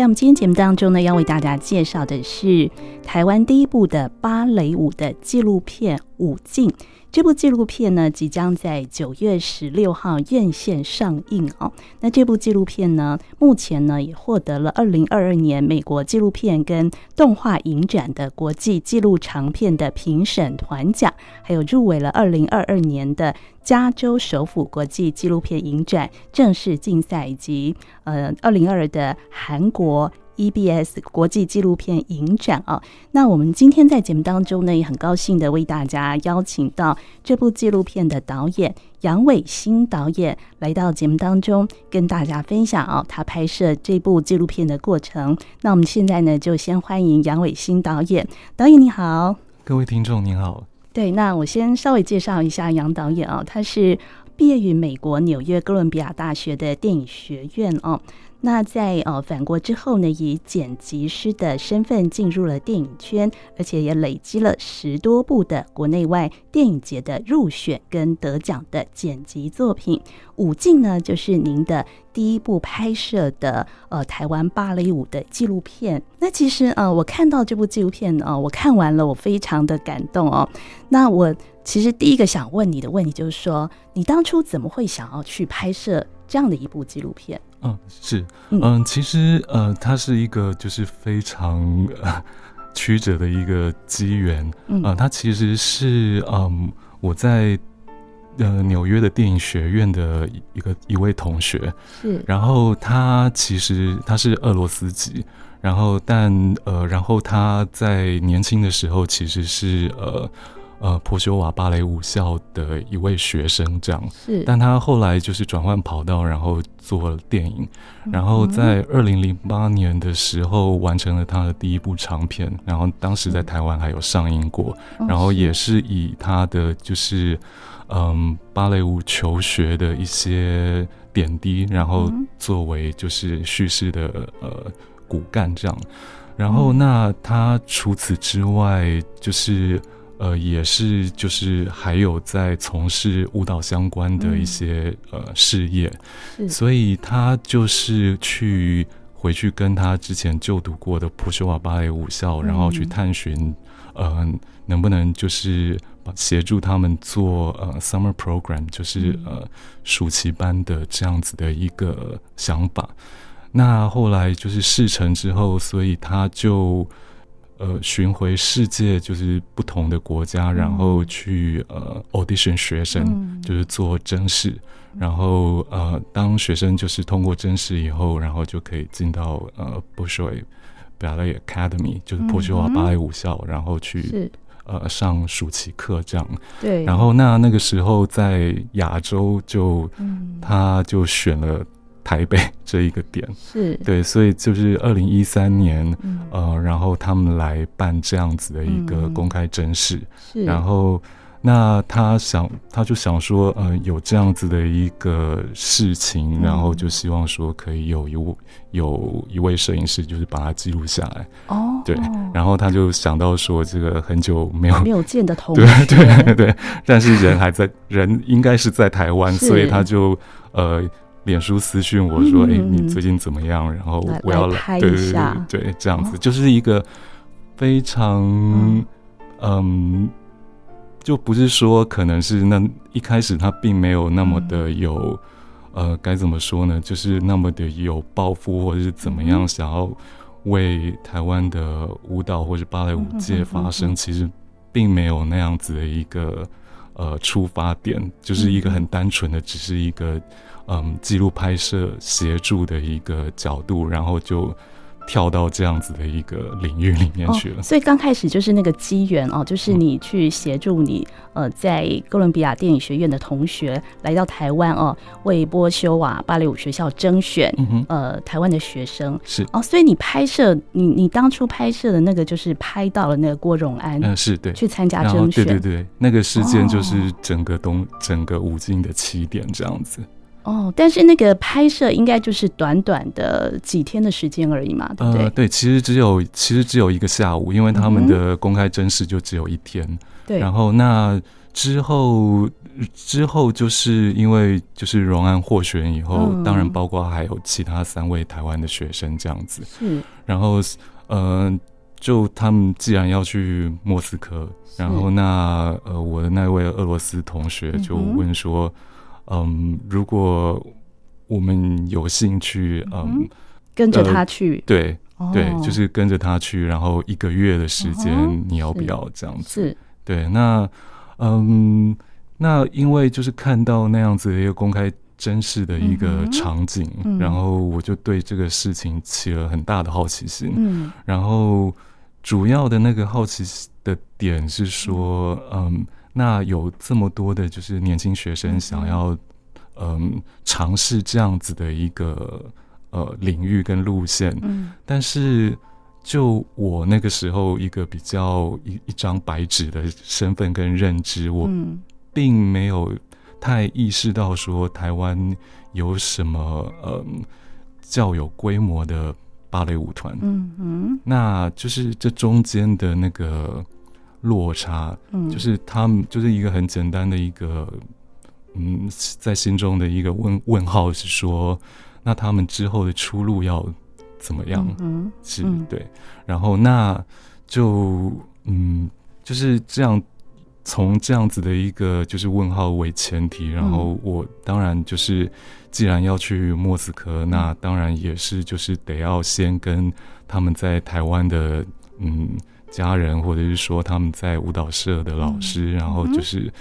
在我们今天节目当中呢，要为大家介绍的是台湾第一部的芭蕾舞的纪录片《武进》。这部纪录片呢，即将在九月十六号院线上映哦。那这部纪录片呢，目前呢也获得了二零二二年美国纪录片跟动画影展的国际纪录长片的评审团奖，还有入围了二零二二年的加州首府国际纪录片影展正式竞赛，以及呃二零二的韩国。EBS 国际纪录片影展啊，那我们今天在节目当中呢，也很高兴的为大家邀请到这部纪录片的导演杨伟新导演来到节目当中，跟大家分享啊，他拍摄这部纪录片的过程。那我们现在呢，就先欢迎杨伟新导演。导演你好，各位听众您好。对，那我先稍微介绍一下杨导演啊，他是毕业于美国纽约哥伦比亚大学的电影学院哦。那在呃返国之后呢，以剪辑师的身份进入了电影圈，而且也累积了十多部的国内外电影节的入选跟得奖的剪辑作品。《舞径》呢，就是您的第一部拍摄的呃台湾芭蕾舞的纪录片。那其实呃，我看到这部纪录片呃，我看完了，我非常的感动哦。那我其实第一个想问你的问题就是说，你当初怎么会想要去拍摄这样的一部纪录片？嗯，是，嗯，其实呃，它是一个就是非常呃曲折的一个机缘，嗯、呃，它其实是嗯我在呃纽约的电影学院的一个一位同学，是，然后他其实他是俄罗斯籍，然后但呃然后他在年轻的时候其实是呃。呃，普修瓦芭蕾舞校的一位学生，这样。是，但他后来就是转换跑道，然后做了电影，然后在二零零八年的时候完成了他的第一部长片，然后当时在台湾还有上映过，然后也是以他的就是嗯芭蕾舞求学的一些点滴，然后作为就是叙事的呃骨干这样，然后那他除此之外就是。呃，也是，就是还有在从事舞蹈相关的一些、嗯、呃事业，所以他就是去回去跟他之前就读过的普修瓦芭蕾舞校，嗯、然后去探寻，呃，能不能就是协助他们做呃 summer program，就是呃暑期班的这样子的一个想法。那后来就是事成之后，所以他就。呃，巡回世界就是不同的国家，嗯、然后去呃 audition 学生，嗯、就是做甄试，然后呃，当学生就是通过甄试以后，然后就可以进到呃 Bolshoi Ballet Academy，就是波修瓦芭蕾舞校，嗯、然后去呃上暑期课这样。对。然后那那个时候在亚洲就，嗯、他就选了。台北这一个点。是。对，所以就是二零一三年，嗯、呃，然后他们来办这样子的一个公开甄试，嗯、然后那他想，他就想说，呃，有这样子的一个事情，嗯、然后就希望说可以有一有一位摄影师，就是把它记录下来。哦，对，然后他就想到说，这个很久没有没有见的同 学，对对对对，但是人还在，人应该是在台湾，所以他就呃。脸书私讯我说：“哎、嗯欸，你最近怎么样？”然后我要来，对对对，这样子、哦、就是一个非常嗯，嗯，就不是说可能是那一开始他并没有那么的有、嗯、呃，该怎么说呢？就是那么的有抱负，或者是怎么样想要为台湾的舞蹈或者芭蕾舞界发声，其实并没有那样子的一个呃出发点，就是一个很单纯的，只是一个。嗯，记录拍摄协助的一个角度，然后就跳到这样子的一个领域里面去了。哦、所以刚开始就是那个机缘哦，就是你去协助你、嗯、呃在哥伦比亚电影学院的同学来到台湾哦，为波修瓦芭蕾舞学校征选、嗯、哼。呃台湾的学生。是。哦，所以你拍摄你你当初拍摄的那个就是拍到了那个郭荣安，嗯是对，去参加征选，对对对，那个事件就是整个东、哦、整个舞境的起点这样子。哦，但是那个拍摄应该就是短短的几天的时间而已嘛，对不对？呃，对，其实只有其实只有一个下午，因为他们的公开甄试就只有一天。对、嗯，然后那之后之后就是因为就是荣安获选以后，嗯、当然包括还有其他三位台湾的学生这样子。是，然后呃，就他们既然要去莫斯科，然后那呃，我的那位俄罗斯同学就问说。嗯嗯，如果我们有兴趣，嗯，跟着他去，呃、对、哦、对，就是跟着他去，然后一个月的时间，你要不要这样子？是，对，那嗯，那因为就是看到那样子的一个公开真实的一个场景，嗯、然后我就对这个事情起了很大的好奇心。嗯，然后主要的那个好奇的点是说，嗯。那有这么多的，就是年轻学生想要，嗯，尝试这样子的一个呃领域跟路线，嗯，但是就我那个时候一个比较一一张白纸的身份跟认知，我并没有太意识到说台湾有什么嗯较有规模的芭蕾舞团，嗯嗯，那就是这中间的那个。落差，嗯，就是他们就是一个很简单的一个，嗯，在心中的一个问问号是说，那他们之后的出路要怎么样？嗯，是对，然后那就嗯，就是这样，从这样子的一个就是问号为前提，然后我当然就是既然要去莫斯科，那当然也是就是得要先跟他们在台湾的嗯。家人，或者是说他们在舞蹈社的老师，嗯、然后就是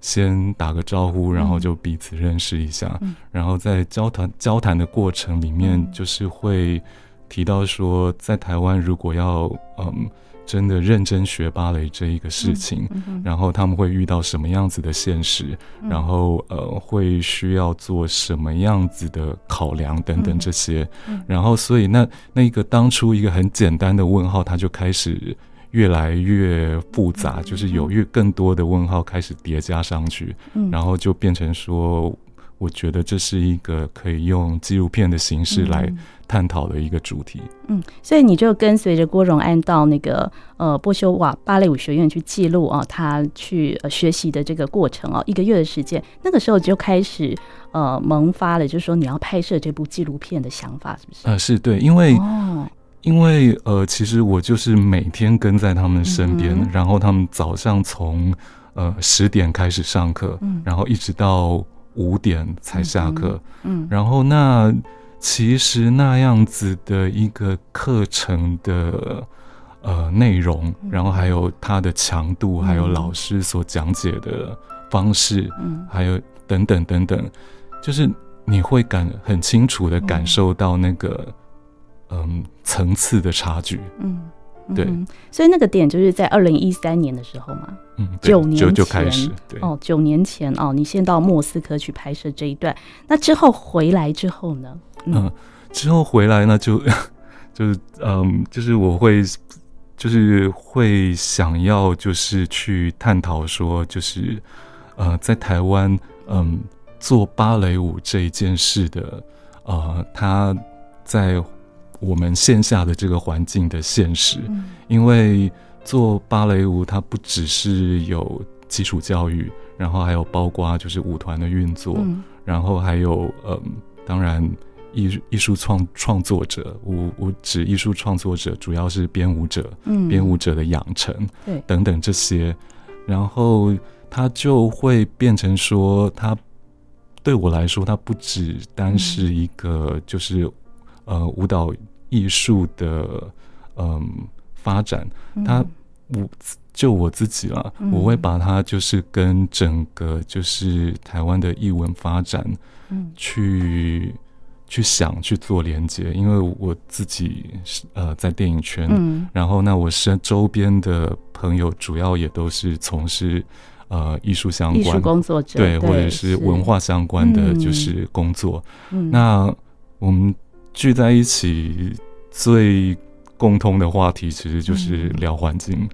先打个招呼，嗯、然后就彼此认识一下，嗯、然后在交谈交谈的过程里面，就是会提到说，在台湾如果要嗯真的认真学芭蕾这一个事情，然后他们会遇到什么样子的现实，嗯、然后呃会需要做什么样子的考量等等这些，然后所以那那一个当初一个很简单的问号，他就开始。越来越复杂，就是有越更多的问号开始叠加上去，嗯，然后就变成说，我觉得这是一个可以用纪录片的形式来探讨的一个主题。嗯，所以你就跟随着郭荣安到那个呃波修瓦芭蕾舞学院去记录啊，他去呃学习的这个过程啊，一个月的时间，那个时候就开始呃萌发了，就是说你要拍摄这部纪录片的想法，是不是？呃，是对，因为哦。因为呃，其实我就是每天跟在他们身边，嗯、然后他们早上从呃十点开始上课，嗯、然后一直到五点才下课，嗯，嗯。然后那其实那样子的一个课程的呃内容，然后还有它的强度，嗯、还有老师所讲解的方式，嗯，还有等等等等，就是你会感很清楚的感受到那个。嗯，层次的差距，嗯，对。嗯，所以那个点就是在二零一三年的时候嘛，嗯，九年前。就，就开始，对。哦，九年前哦，你先到莫斯科去拍摄这一段，那之后回来之后呢？嗯，嗯之后回来呢，就 就是嗯，就是我会就是会想要就是去探讨说，就是呃，在台湾嗯做芭蕾舞这一件事的呃，他在。我们线下的这个环境的现实，嗯、因为做芭蕾舞，它不只是有基础教育，然后还有包括就是舞团的运作，嗯、然后还有嗯，当然艺艺术创创作者，舞舞指艺术创作者，主要是编舞者，嗯，编舞者的养成，对，等等这些，然后它就会变成说，它对我来说，它不只单是一个就是。嗯呃，舞蹈艺术的嗯发展，它我就我自己了，嗯、我会把它就是跟整个就是台湾的艺文发展，嗯，去去想去做连接，因为我自己是呃在电影圈，嗯，然后那我身周边的朋友主要也都是从事呃艺术相关艺术工作者，对，或者是文化相关的就是工作。嗯，那我们聚在一起最共通的话题，其实就是聊环境。嗯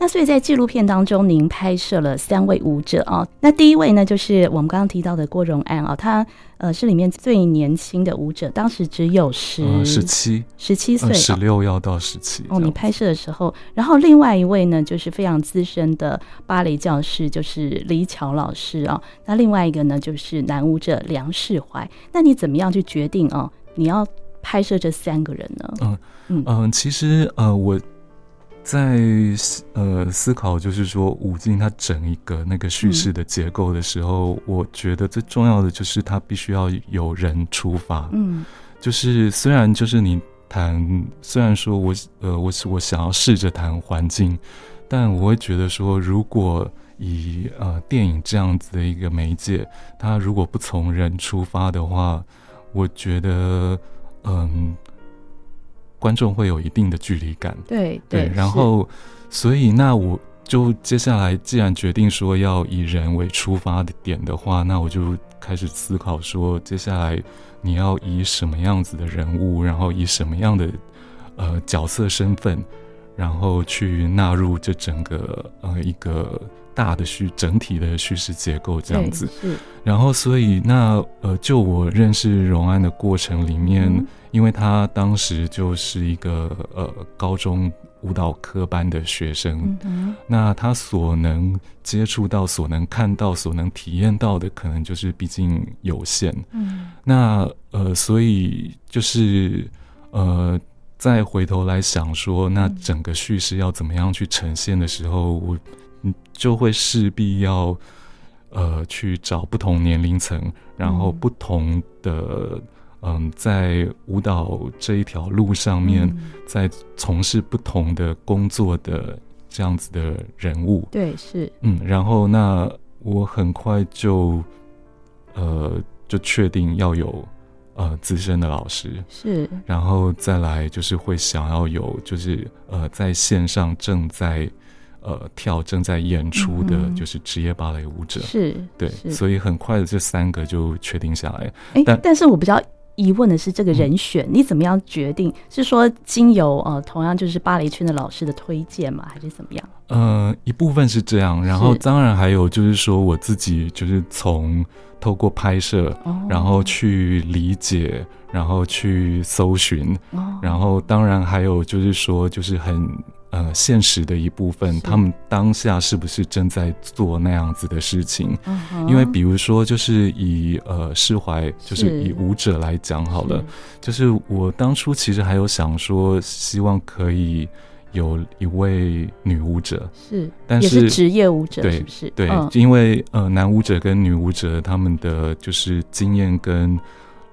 那所以在纪录片当中，您拍摄了三位舞者啊。那第一位呢，就是我们刚刚提到的郭荣安啊，他呃是里面最年轻的舞者，当时只有十十七十七岁，十六要到十七哦。你拍摄的时候，然后另外一位呢，就是非常资深的芭蕾教师，就是李巧老师啊。那另外一个呢，就是男舞者梁世怀。那你怎么样去决定哦？你要拍摄这三个人呢？嗯嗯嗯，其实呃我。在呃思考，就是说五进它整一个那个叙事的结构的时候，嗯、我觉得最重要的就是它必须要有人出发。嗯，就是虽然就是你谈，虽然说我呃我是我想要试着谈环境，但我会觉得说，如果以呃电影这样子的一个媒介，它如果不从人出发的话，我觉得嗯。观众会有一定的距离感，对对，对，然后，所以那我就接下来，既然决定说要以人为出发的点的话，那我就开始思考说，接下来你要以什么样子的人物，然后以什么样的呃角色身份，然后去纳入这整个呃一个大的叙整体的叙事结构这样子。然后所以那呃，就我认识荣安的过程里面。嗯因为他当时就是一个呃高中舞蹈科班的学生，嗯，那他所能接触到、所能看到、所能体验到的，可能就是毕竟有限。嗯，那呃，所以就是呃，再回头来想说，那整个叙事要怎么样去呈现的时候，我就会势必要呃去找不同年龄层，然后不同的。嗯，在舞蹈这一条路上面，嗯，在从事不同的工作的这样子的人物，对，是，嗯，然后那我很快就，呃，就确定要有呃资深的老师，是，然后再来就是会想要有，就是呃在线上正在呃跳正在演出的，就是职业芭蕾舞者，是，对，所以很快的这三个就确定下来，哎，但但是我比较。疑问的是这个人选，你怎么样决定？是说经由呃同样就是芭蕾圈的老师的推荐吗？还是怎么样？呃，一部分是这样，然后当然还有就是说我自己就是从透过拍摄，然后去理解，然后去搜寻，然后当然还有就是说就是很。呃，现实的一部分，他们当下是不是正在做那样子的事情？因为比如说，就是以呃释怀，就是以舞者来讲好了，就是我当初其实还有想说，希望可以有一位女舞者，是，但是职业舞者，对，是不是？对，因为呃男舞者跟女舞者他们的就是经验跟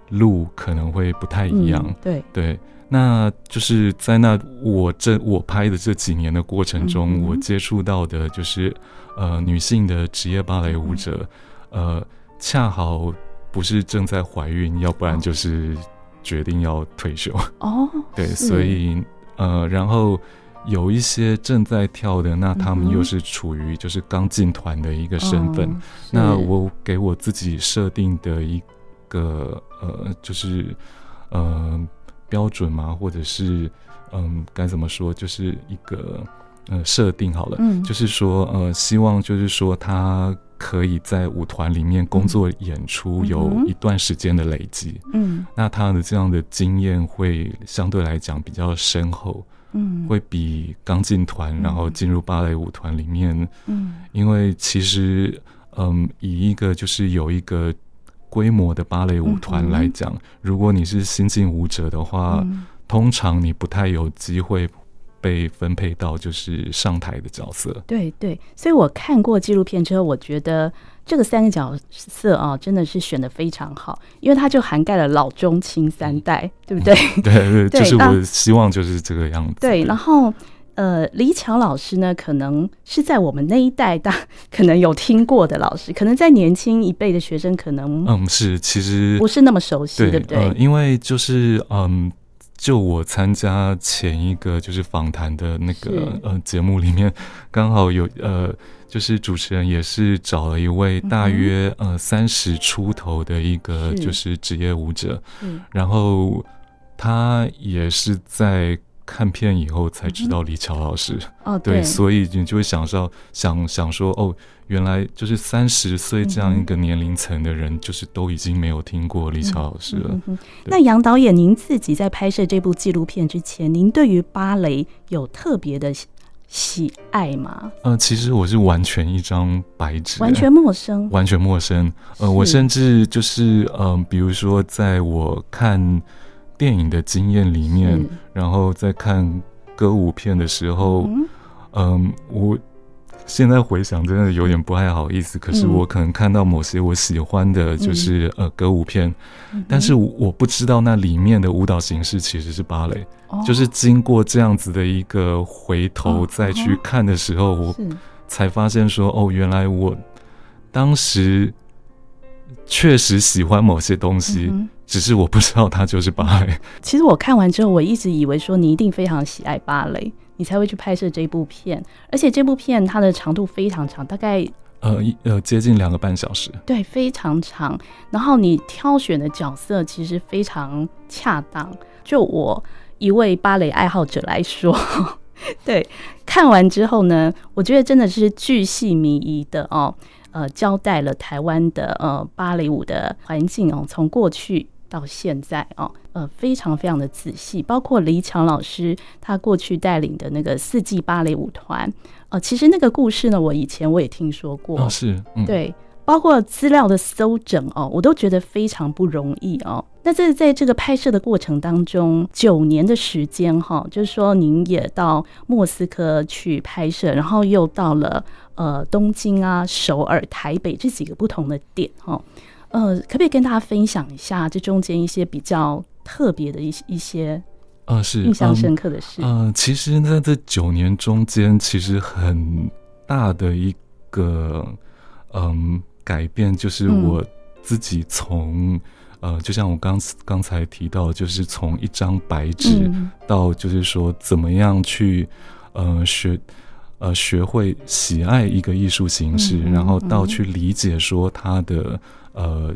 路可能会不太一样，对。对。那就是在那我这我拍的这几年的过程中，嗯、我接触到的就是呃女性的职业芭蕾舞者，嗯、呃恰好不是正在怀孕，要不然就是决定要退休哦。对，所以呃然后有一些正在跳的，那他们又是处于就是刚进团的一个身份。嗯、那我给我自己设定的一个呃就是呃。标准吗？或者是嗯，该怎么说？就是一个呃设定好了，嗯，就是说呃，希望就是说他可以在舞团里面工作演出有一段时间的累积，嗯，那他的这样的经验会相对来讲比较深厚，嗯，会比刚进团然后进入芭蕾舞团里面，嗯，因为其实嗯，以一个就是有一个。规模的芭蕾舞团来讲，嗯，如果你是新进舞者的话，嗯，通常你不太有机会被分配到就是上台的角色。对对，所以我看过纪录片之后，我觉得这个三个角色啊，真的是选的非常好，因为它就涵盖了老中青三代，对不对？嗯，对对，对，就是我希望就是这个样子。对，然后。呃，李巧老师呢，可能是在我们那一代大可能有听过的老师，可能在年轻一辈的学生可能嗯是其实不是那么熟悉，对不对？呃，因为就是嗯，就我参加前一个就是访谈的那个呃节目里面，刚好有呃，就是主持人也是找了一位大约呃三十出头的一个就是职业舞者，嗯，然后他也是在。看片以后才知道李乔老师。哦，对，所以你就会想到想想说，哦，原来就是三十岁这样一个年龄层的人，就是都已经没有听过李乔老师了。那杨导演，您自己在拍摄这部纪录片之前，您对于芭蕾有特别的喜爱吗？呃，其实我是完全一张白纸，完全陌生，完全陌生。呃，我甚至就是呃，比如说在我看电影的经验里面，然后在看歌舞片的时候，嗯、呃，我。现在回想，真的有点不太好意思。可是我可能看到某些我喜欢的，就是、嗯、呃歌舞片，嗯、但是我不知道那里面的舞蹈形式其实是芭蕾。哦、就是经过这样子的一个回头再去看的时候，哦、我才发现说，哦，原来我当时确实喜欢某些东西，嗯、只是我不知道它就是芭蕾。其实我看完之后，我一直以为说你一定非常喜爱芭蕾。你才会去拍摄这部片，而且这部片它的长度非常长，大概呃呃接近两个半小时，对，非常长。然后你挑选的角色其实非常恰当。就我一位芭蕾爱好者来说，对，看完之后呢，我觉得真的是巨细靡遗的哦，呃，交代了台湾的呃芭蕾舞的环境哦，从过去。到现在哦，呃，非常非常的仔细，包括李强老师他过去带领的那个四季芭蕾舞团，呃，其实那个故事呢，我以前我也听说过，哦、是，嗯、对，包括资料的搜整哦，我都觉得非常不容易哦。那这在这个拍摄的过程当中，九年的时间哈、哦，就是说您也到莫斯科去拍摄，然后又到了呃东京啊、首尔、台北这几个不同的点哈。哦呃，可不可以跟大家分享一下这中间一些比较特别的一些一些呃，是印象深刻的事？呃，其实在这九年中间，其实很大的一个嗯改变，就是我自己从、嗯、呃，就像我刚刚才提到，就是从一张白纸到就是说怎么样去呃学呃学会喜爱一个艺术形式，嗯、然后到去理解说它的。呃，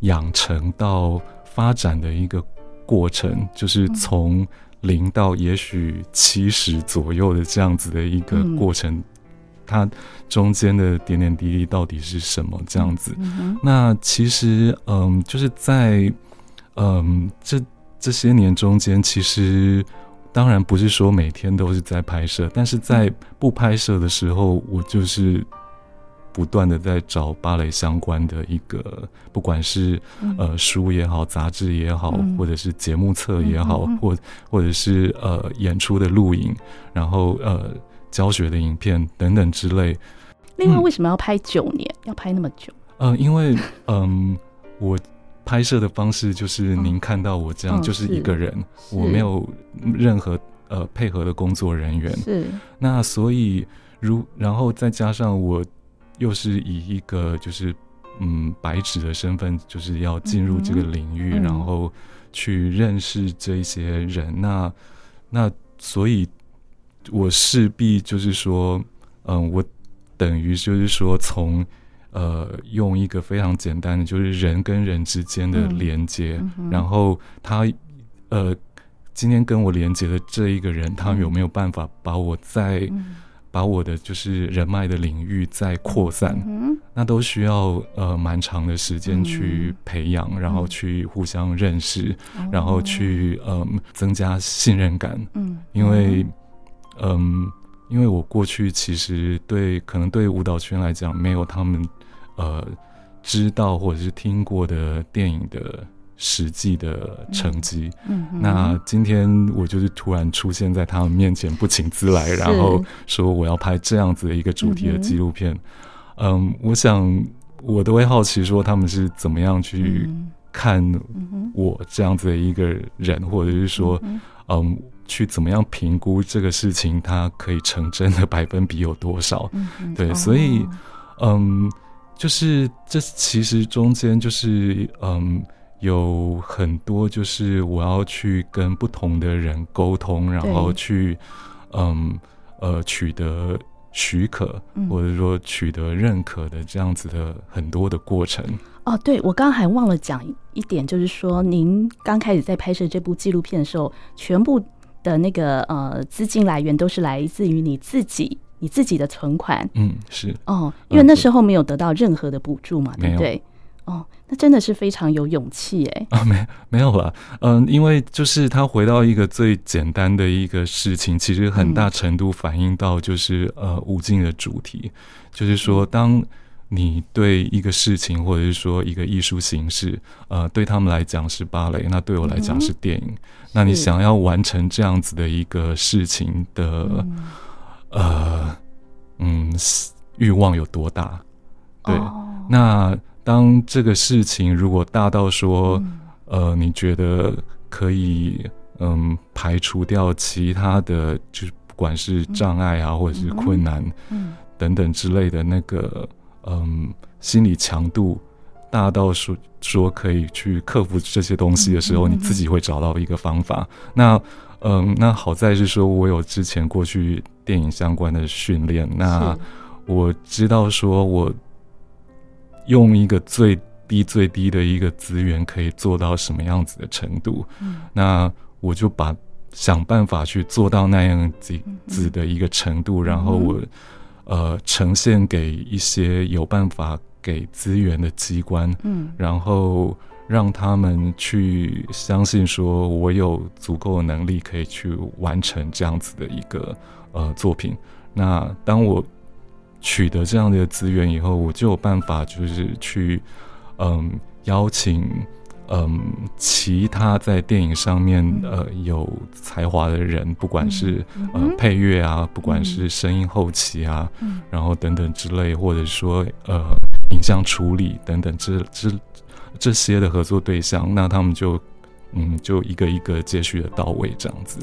养成到发展的一个过程，就是从零到也许七十左右的这样子的一个过程，嗯、它中间的点点滴滴到底是什么？这样子，嗯、那其实，嗯，就是在嗯这这些年中间，其实当然不是说每天都是在拍摄，但是在不拍摄的时候，我就是。不断的在找芭蕾相关的一个，不管是呃书也好，杂志也好，或者是节目册也好，或或者是呃演出的录影，然后呃教学的影片等等之类。另外，为什么要拍九年？要拍那么久？呃，因为 嗯，我拍摄的方式就是您看到我这样，就是一个人，我没有任何呃配合的工作人员。是。那所以如然后再加上我。又是以一个就是嗯白纸的身份，就是要进入这个领域，嗯、然后去认识这些人。嗯、那那所以，我势必就是说，嗯，我等于就是说从，从呃用一个非常简单的，就是人跟人之间的连接，嗯嗯、然后他呃今天跟我连接的这一个人，他有没有办法把我在。嗯把我的就是人脉的领域再扩散，嗯、那都需要呃蛮长的时间去培养，嗯、然后去互相认识，嗯、然后去嗯、呃、增加信任感。嗯，因为嗯，因为我过去其实对可能对舞蹈圈来讲，没有他们呃知道或者是听过的电影的。实际的成绩，那今天我就是突然出现在他们面前，不请自来，然后说我要拍这样子的一个主题的纪录片，嗯，嗯，我想我都会好奇说他们是怎么样去看我这样子的一个人，或者是说，嗯，嗯，去怎么样评估这个事情它可以成真的 百分比有多少？嗯嗯，对，所以，嗯，就是这其实中间就是，嗯。有很多就是我要去跟不同的人沟通，然后去嗯呃取得许可，嗯、或者说取得认可的这样子的很多的过程。哦，对，我刚刚还忘了讲一点，就是说您刚开始在拍摄这部纪录片的时候，全部的那个呃资金来源都是来自于你自己，你自己的存款。嗯，是哦，因为那时候没有得到任何的补助嘛，嗯、对不对？哦，那真的是非常有勇气哎！啊，没没有了，嗯，因为就是他回到一个最简单的一个事情，其实很大程度反映到就是、嗯、呃无尽的主题，就是说，当你对一个事情或者是说一个艺术形式，呃，对他们来讲是芭蕾，那对我来讲是电影，嗯、那你想要完成这样子的一个事情的，嗯。呃，嗯，欲望有多大？对，哦、那。当这个事情如果大到说，呃，你觉得可以，嗯，排除掉其他的，就是不管是障碍啊，或者是困难，等等之类的那个，嗯，心理强度大到说说可以去克服这些东西的时候，你自己会找到一个方法。那，嗯，那好在是说我有之前过去电影相关的训练，那我知道说我。用一个最低最低的一个资源，可以做到什么样子的程度？嗯，那我就把想办法去做到那样子子的一个程度，嗯、然后我呃呈现给一些有办法给资源的机关，嗯，然后让他们去相信说我有足够的能力可以去完成这样子的一个呃作品。那当我取得这样的资源以后，我就有办法，就是去，嗯，邀请，嗯，其他在电影上面呃有才华的人，不管是呃配乐啊，不管是声音后期啊，然后等等之类，或者说呃影像处理等等这这这些的合作对象，那他们就嗯就一个一个接续的到位这样子。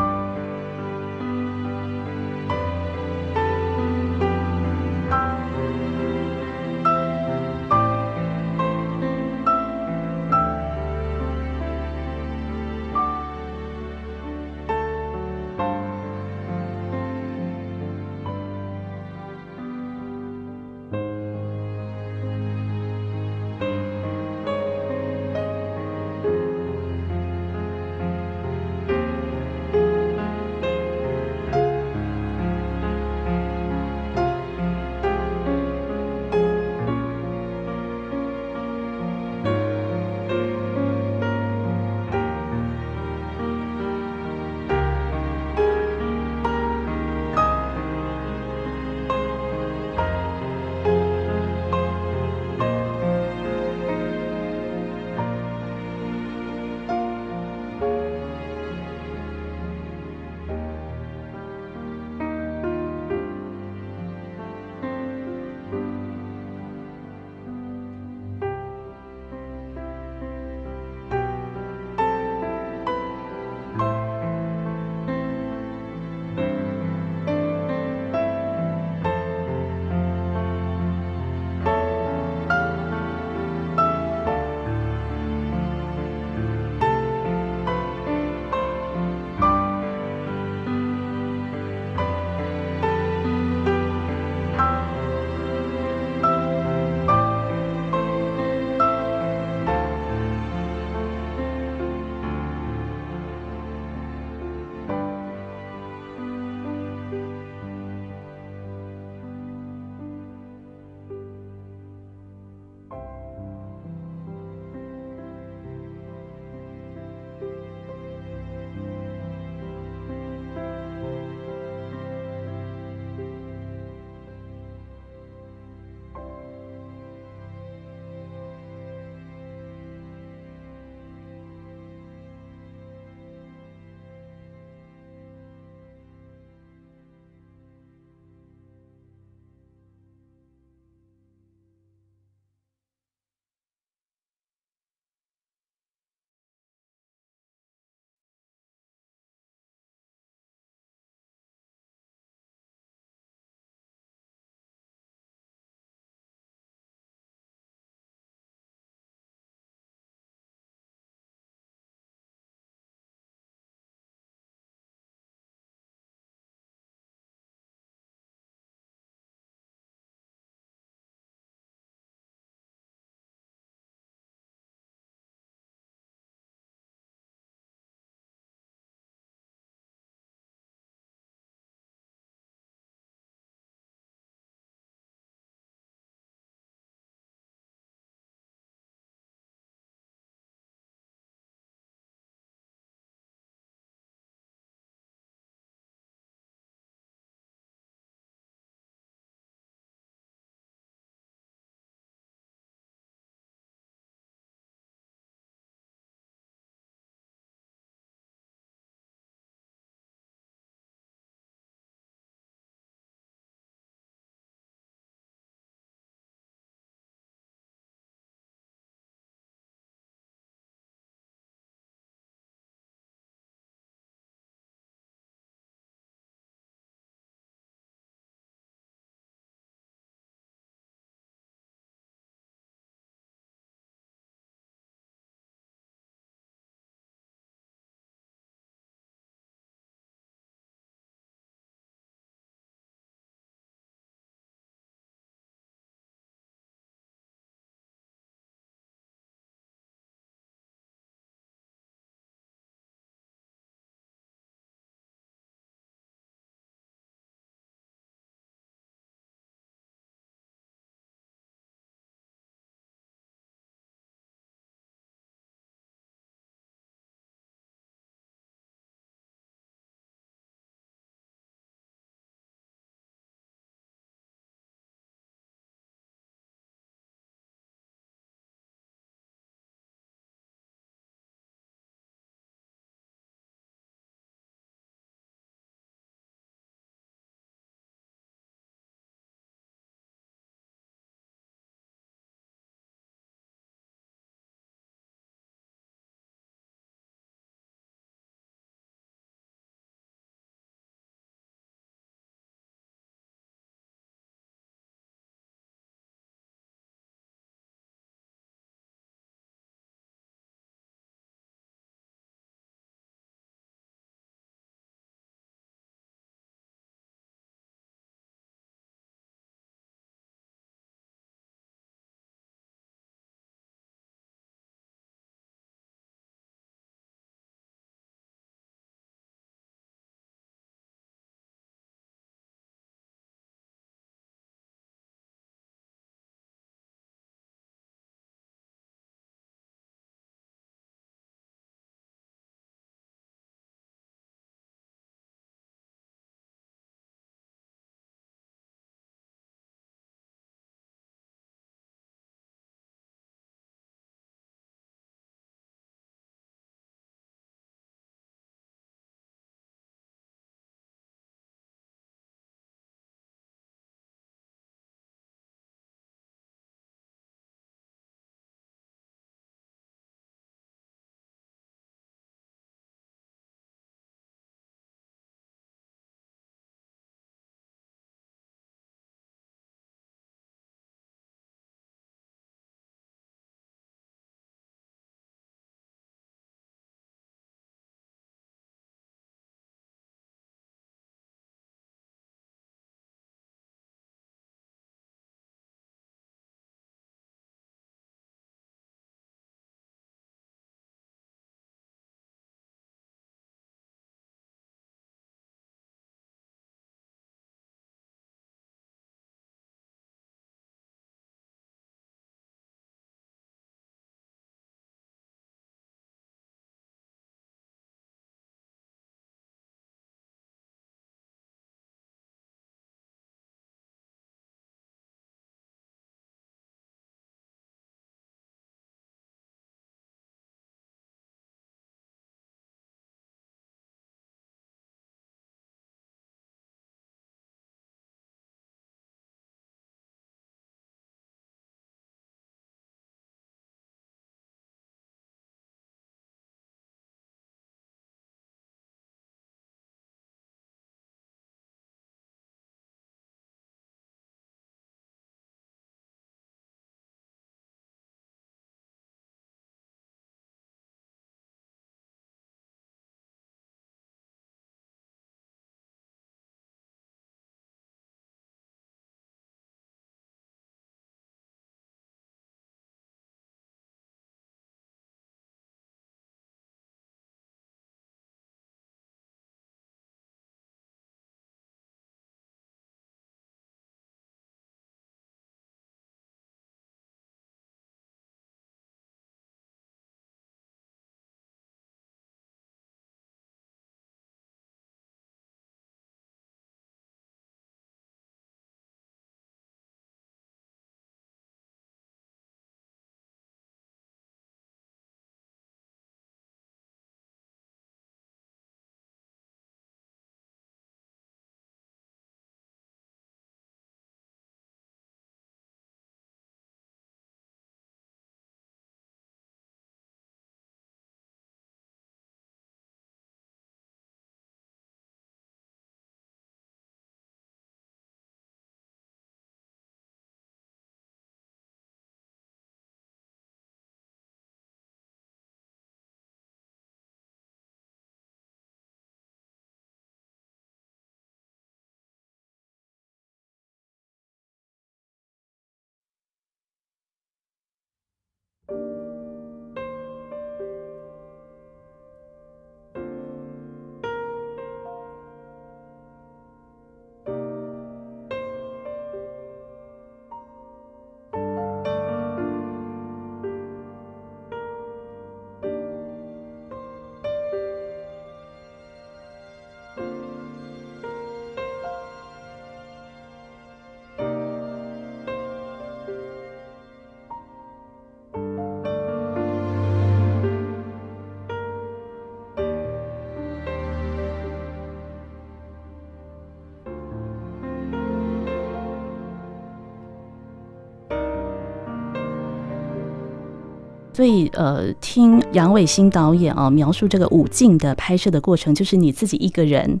所以呃，听杨伟新导演啊描述这个舞径的拍摄的过程，就是你自己一个人，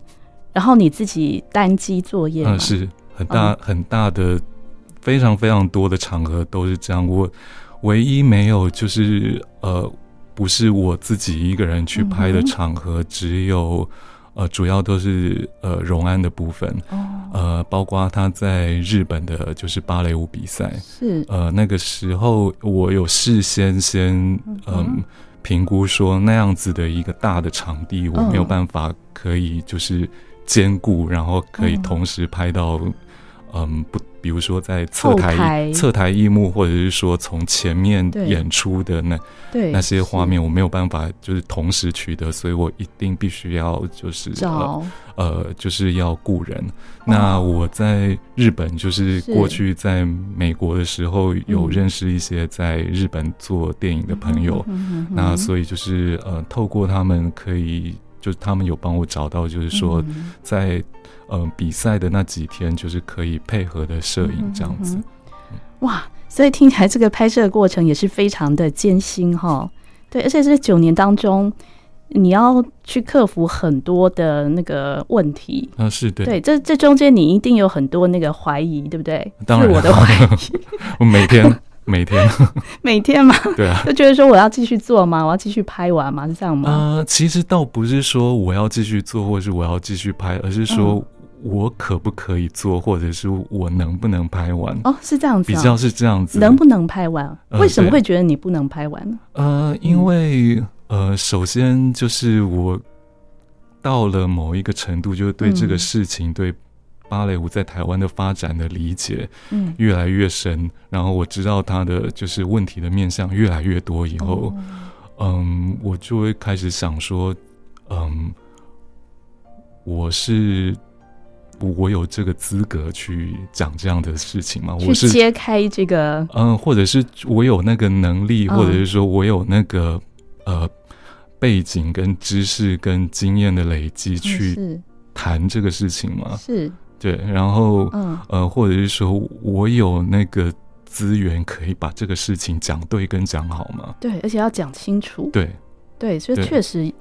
然后你自己单机作业，嗯，是很大很大的，非常非常多的场合都是这样。我唯一没有就是呃，不是我自己一个人去拍的场合，只有。呃，主要都是呃，荣安的部分，哦、呃，包括他在日本的，就是芭蕾舞比赛，是。呃，那个时候我有事先先嗯评、呃、估说那样子的一个大的场地，我没有办法可以就是兼顾，然后可以同时拍到嗯、呃、不。比如说在侧台侧台一幕，或者是说从前面演出的那那些画面，我没有办法就是同时取得，所以我一定必须要就是呃呃就是要雇人。那我在日本就是过去在美国的时候有认识一些在日本做电影的朋友，那所以就是呃透过他们可以就是他们有帮我找到就是说在。嗯、呃，比赛的那几天就是可以配合的摄影这样子，嗯嗯、哇！所以听起来这个拍摄的过程也是非常的艰辛哈。对，而且这九年当中，你要去克服很多的那个问题啊，是对，对，这这中间你一定有很多那个怀疑，对不对？当然，我的怀疑，我每天每天 每天嘛，对啊，就觉得说我要继续做吗？我要继续拍完吗？是这样吗？呃，其实倒不是说我要继续做，或是我要继续拍，而是说。嗯我可不可以做，或者是我能不能拍完？哦，是这样子，比较是这样子，能不能拍完？为什么会觉得你不能拍完呢？呃，因为呃，首先就是我到了某一个程度，就是对这个事情，对芭蕾舞在台湾的发展的理解，嗯，越来越深。然后我知道它的就是问题的面向越来越多以后，嗯，我就会开始想说，嗯，我是。我有这个资格去讲这样的事情吗？我是揭开这个，嗯，或者是我有那个能力，或者是说我有那个呃背景跟知识跟经验的累积去谈这个事情吗？是，对，然后嗯呃，或者是说我有那个资源可以把这个事情讲对跟讲好吗？对，而且要讲清楚。对，对，所以确实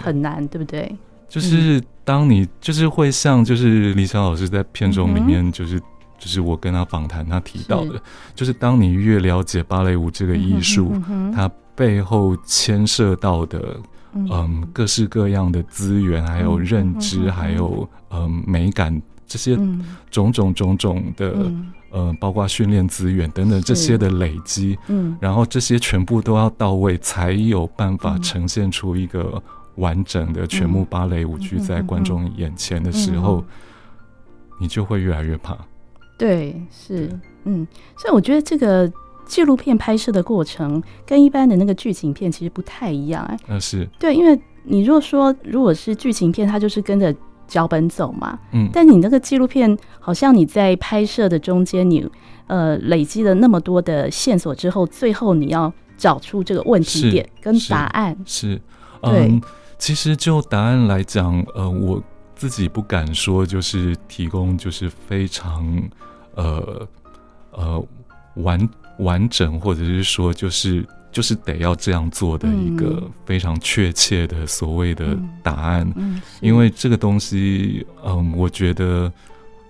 很难，对不对？就是当你就是会像就是李小老师在片中里面就是就是我跟他访谈他提到的，就是当你越了解芭蕾舞这个艺术，它背后牵涉到的嗯。各式各样的资源，还有认知，还有嗯美感这些种种种种的嗯。包括训练资源等等这些的累积，嗯，然后这些全部都要到位，才有办法呈现出一个。完整的全部芭蕾舞剧在观众眼前的时候，你就会越来越怕。对，是，嗯，所以我觉得这个纪录片拍摄的过程跟一般的那个剧情片其实不太一样，哎，那是。对，因为你如果说如果是剧情片，它就是跟着脚本走嘛，嗯，但你那个纪录片好像你在拍摄的中间，你呃累积了那么多的线索之后，最后你要找出这个问题点跟答案，是，是嗯。其实就答案来讲，呃，我自己不敢说，就是提供就是非常呃呃完完整，或者是说就是就是得要这样做的一个非常确切的所谓的答案，嗯，因为这个东西，嗯，我觉得，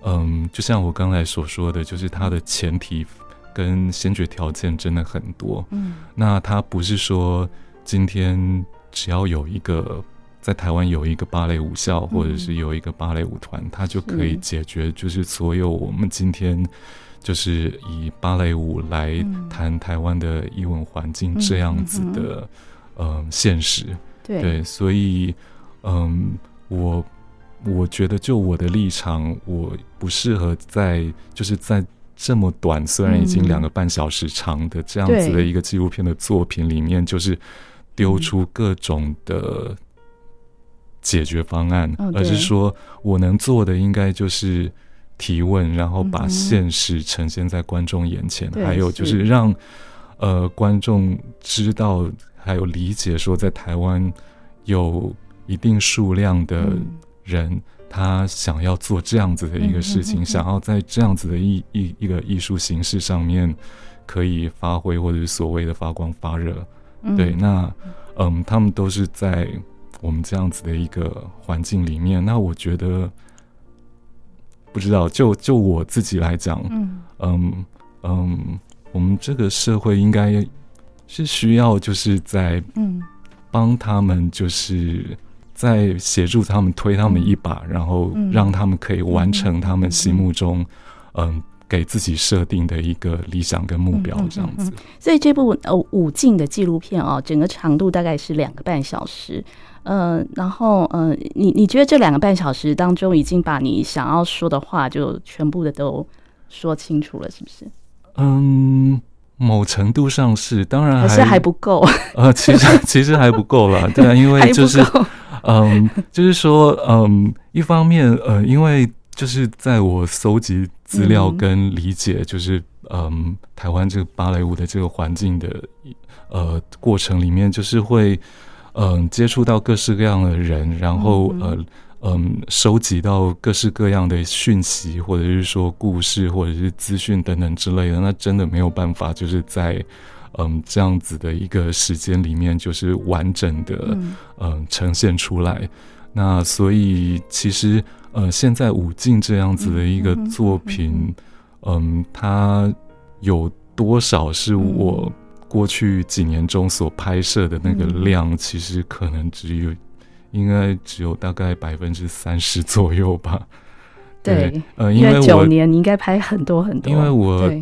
嗯，就像我刚才所说的，就是它的前提跟先决条件真的很多，嗯，那它不是说今天。只要有一个在台湾有一个芭蕾舞校，或者是有一个芭蕾舞团，它就可以解决，就是所有我们今天就是以芭蕾舞来谈台湾的艺文环境这样子的呃现实。对，所以嗯，我我觉得就我的立场，我不适合在就是在这么短，虽然已经两个半小时长的这样子的一个纪录片的作品里面，就是。丢出各种的解决方案，嗯、而是说我能做的应该就是提问，然后把现实呈现在观众眼前，嗯、还有就是让是呃观众知道，还有理解说，在台湾有一定数量的人，嗯、他想要做这样子的一个事情，嗯、想要在这样子的一一一个艺术形式上面可以发挥，或者是所谓的发光发热。对，那嗯，他们都是在我们这样子的一个环境里面。那我觉得，不知道，就就我自己来讲，嗯嗯嗯，我们这个社会应该是需要，就是在嗯帮他们，就是在协助他们推他们一把，然后让他们可以完成他们心目中嗯。给自己设定的一个理想跟目标，这样子。嗯嗯嗯、所以这部呃武进的纪录片哦，整个长度大概是两个半小时。呃，然后呃，你你觉得这两个半小时当中，已经把你想要说的话就全部的都说清楚了，是不是？嗯，某程度上是，当然还，还是还不够。呃，其实 其实还不够了，对啊，因为就是嗯，就是说嗯，一方面呃，因为。就是在我搜集资料跟理解，就是嗯，台湾这个芭蕾舞的这个环境的呃过程里面，就是会嗯接触到各式各样的人，然后呃嗯收集到各式各样的讯息，或者是说故事，或者是资讯等等之类的，那真的没有办法，就是在嗯这样子的一个时间里面，就是完整的嗯呈现出来。那所以其实。呃，现在武进这样子的一个作品，嗯，它有多少是我过去几年中所拍摄的那个量？其实可能只有，应该只有大概百分之三十左右吧。对，呃，因为九年你应该拍很多很多。因为我，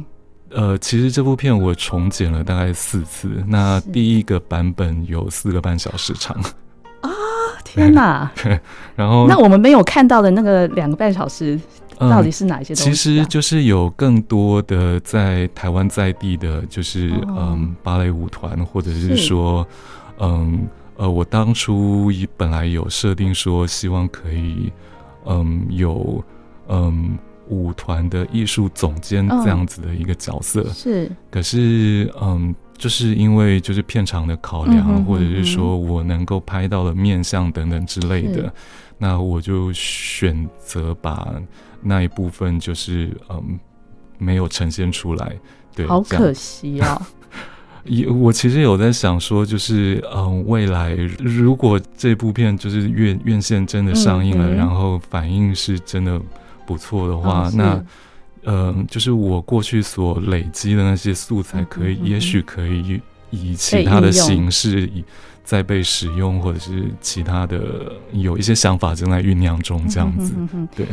呃，其实这部片我重剪了大概四次，那第一个版本有四个半小时长。天哪！然后那我们没有看到的那个两个半小时，到底是哪一些东西？啊嗯？其实就是有更多的在台湾在地的，就是、哦、嗯芭蕾舞团，或者是说是嗯呃，我当初本来有设定说，希望可以嗯有嗯舞团的艺术总监这样子的一个角色。哦、是，可是嗯。就是因为就是片场的考量，嗯、或者是说我能够拍到的面相等等之类的，那我就选择把那一部分就是嗯没有呈现出来。对，好可惜啊、哦！也我其实有在想说，就是嗯未来如果这部片就是院院线真的上映了，嗯、然后反应是真的不错的话，哦、那。嗯、呃，就是我过去所累积的那些素材，可以，嗯嗯嗯、也许可以以其他的形式再被使用，或者是其他的有一些想法正在酝酿中，这样子。对，